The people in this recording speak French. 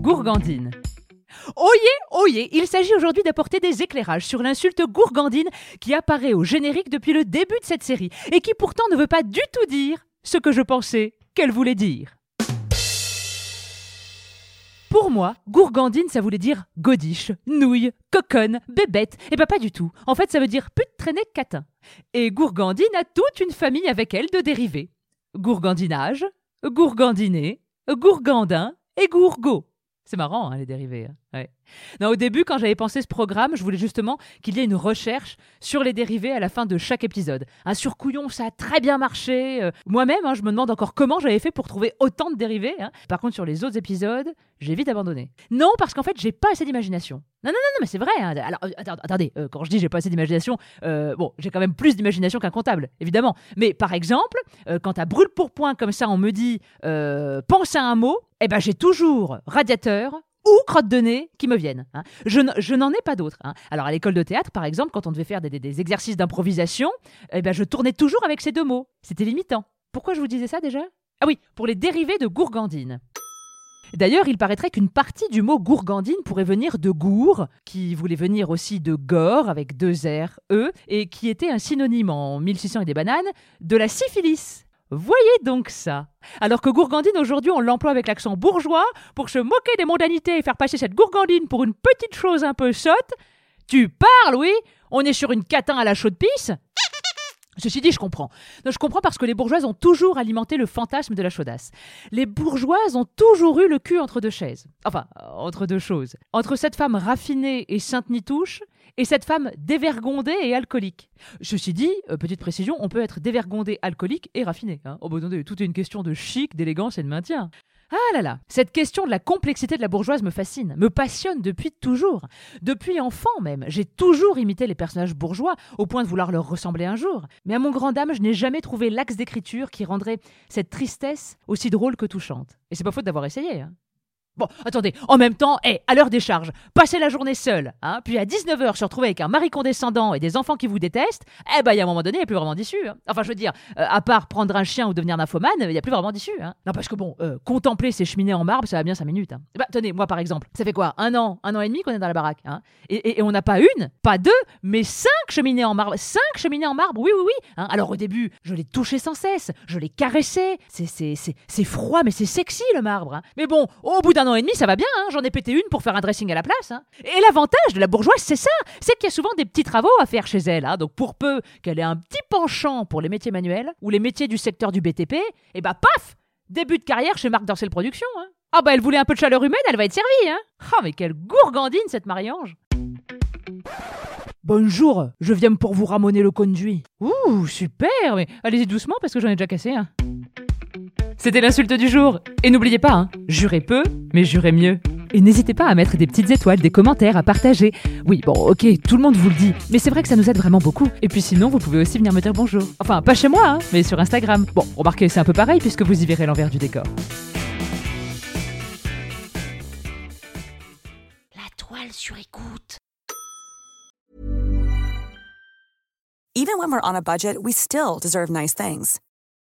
gourgandine. Oyez, oyez, il s'agit aujourd'hui d'apporter des éclairages sur l'insulte gourgandine qui apparaît au générique depuis le début de cette série et qui pourtant ne veut pas du tout dire ce que je pensais qu'elle voulait dire. Pour moi, gourgandine, ça voulait dire godiche, nouille, coconne, bébête. Et bah pas du tout. En fait, ça veut dire pute traînée catin. Et gourgandine a toute une famille avec elle de dérivés. Gourgandinage, gourgandiné, gourgandin et gourgot. C'est marrant, hein, les dérivés. hein. Ouais. Au début, quand j'avais pensé ce programme, je voulais justement qu'il y ait une recherche sur les dérivés à la fin de chaque épisode. Un sur Couillon, ça a très bien marché. Euh, Moi-même, hein, je me demande encore comment j'avais fait pour trouver autant de dérivés. hein. Par contre, sur les autres épisodes, j'ai vite abandonné. Non, parce qu'en fait, j'ai pas assez d'imagination. Non, non, non, mais c'est vrai. hein. Alors, euh, attendez, euh, quand je dis j'ai pas assez d'imagination, bon, j'ai quand même plus d'imagination qu'un comptable, évidemment. Mais par exemple, quand à brûle pour point comme ça, on me dit pense à un mot, eh ben j'ai toujours radiateur ou crotte de nez qui me viennent. hein. Je, je n'en ai pas d'autres. hein. Alors à l'école de théâtre, par exemple, quand on devait faire des, des- des exercices d'improvisation, eh ben je tournais toujours avec ces deux mots. C'était limitant. Pourquoi je vous disais ça déjà? Ah oui, pour les dérivés de gourgandine. D'ailleurs, il paraîtrait qu'une partie du mot gourgandine pourrait venir de gour, qui voulait venir aussi de gore avec deux R, E, et qui était un synonyme en 1600 et des bananes de la syphilis. Voyez donc ça. Alors que gourgandine aujourd'hui, on l'emploie avec l'accent bourgeois pour se moquer des mondanités et faire passer cette gourgandine pour une petite chose un peu sotte. Tu parles, oui? On est sur une catin à la chaude pisse Ceci dit, je comprends. Je comprends parce que les bourgeoises ont toujours alimenté le fantasme de la chaudasse. Les bourgeoises ont toujours eu le cul entre deux chaises. Enfin, euh, entre deux choses. Entre cette femme raffinée et sainte nitouche et cette femme dévergondée et alcoolique. Ceci dit, euh, petite précision, on peut être dévergondé, alcoolique et raffiné. Hein. Oh, bah, attendez, tout est une question de chic, d'élégance et de maintien. Ah là là, cette question de la complexité de la bourgeoise me fascine, me passionne depuis toujours. Depuis enfant même, j'ai toujours imité les personnages bourgeois au point de vouloir leur ressembler un jour. Mais à mon grand dame, je n'ai jamais trouvé l'axe d'écriture qui rendrait cette tristesse aussi drôle que touchante. Et c'est pas faute d'avoir essayé. hein. Bon, attendez, en même temps, hé, à l'heure des charges, passer la journée seule, hein, puis à 19h se retrouver avec un mari condescendant et des enfants qui vous détestent, eh ben, il y a un moment donné, il n'y a plus vraiment d'issue. hein. Enfin, je veux dire, euh, à part prendre un chien ou devenir nymphomane, il n'y a plus vraiment d'issue. hein. Non, parce que bon, euh, contempler ces cheminées en marbre, ça va bien 5 minutes. Hein. Eh ben, tenez, moi par exemple, ça fait quoi Un an, un an et demi qu'on est dans la baraque. Hein et, on n'a pas une, pas deux, mais cinq cheminées en marbre. Cinq cheminées en marbre, oui, oui, oui. hein. Alors au début, je les touchais sans cesse, je les caressais. C'est, froid, mais c'est sexy le marbre. hein. Mais bon, au bout d'un an et demi, ça va bien. hein. J'en ai pété une pour faire un dressing à la place. hein. Et l'avantage de la bourgeoise, c'est ça c'est qu'il y a souvent des petits travaux à faire chez elle. hein. Donc pour peu qu'elle ait un petit penchant pour les métiers manuels ou les métiers du secteur du BTP, et bah paf Début de carrière chez Marc Dorcel Productions. Ah bah elle voulait un peu de chaleur humaine, elle va être servie. Hein. Ah mais quelle gourgandine cette Marie-Ange Bonjour, je viens pour vous ramoner le conduit. Ouh, super, mais allez-y doucement parce que j'en ai déjà cassé. C'était l'insulte du jour. Et n'oubliez pas, hein, jurez peu, mais jurez mieux. Et n'hésitez pas à mettre des petites étoiles, des commentaires, à partager. Oui, bon, ok, tout le monde vous le dit, mais c'est vrai que ça nous aide vraiment beaucoup. Et puis sinon, vous pouvez aussi venir me dire bonjour. Enfin, pas chez moi, hein, mais sur Instagram. Bon, remarquez, c'est un peu pareil puisque vous y verrez l'envers du décor. La toile sur écoute. Even when we're on a budget, we still deserve nice things.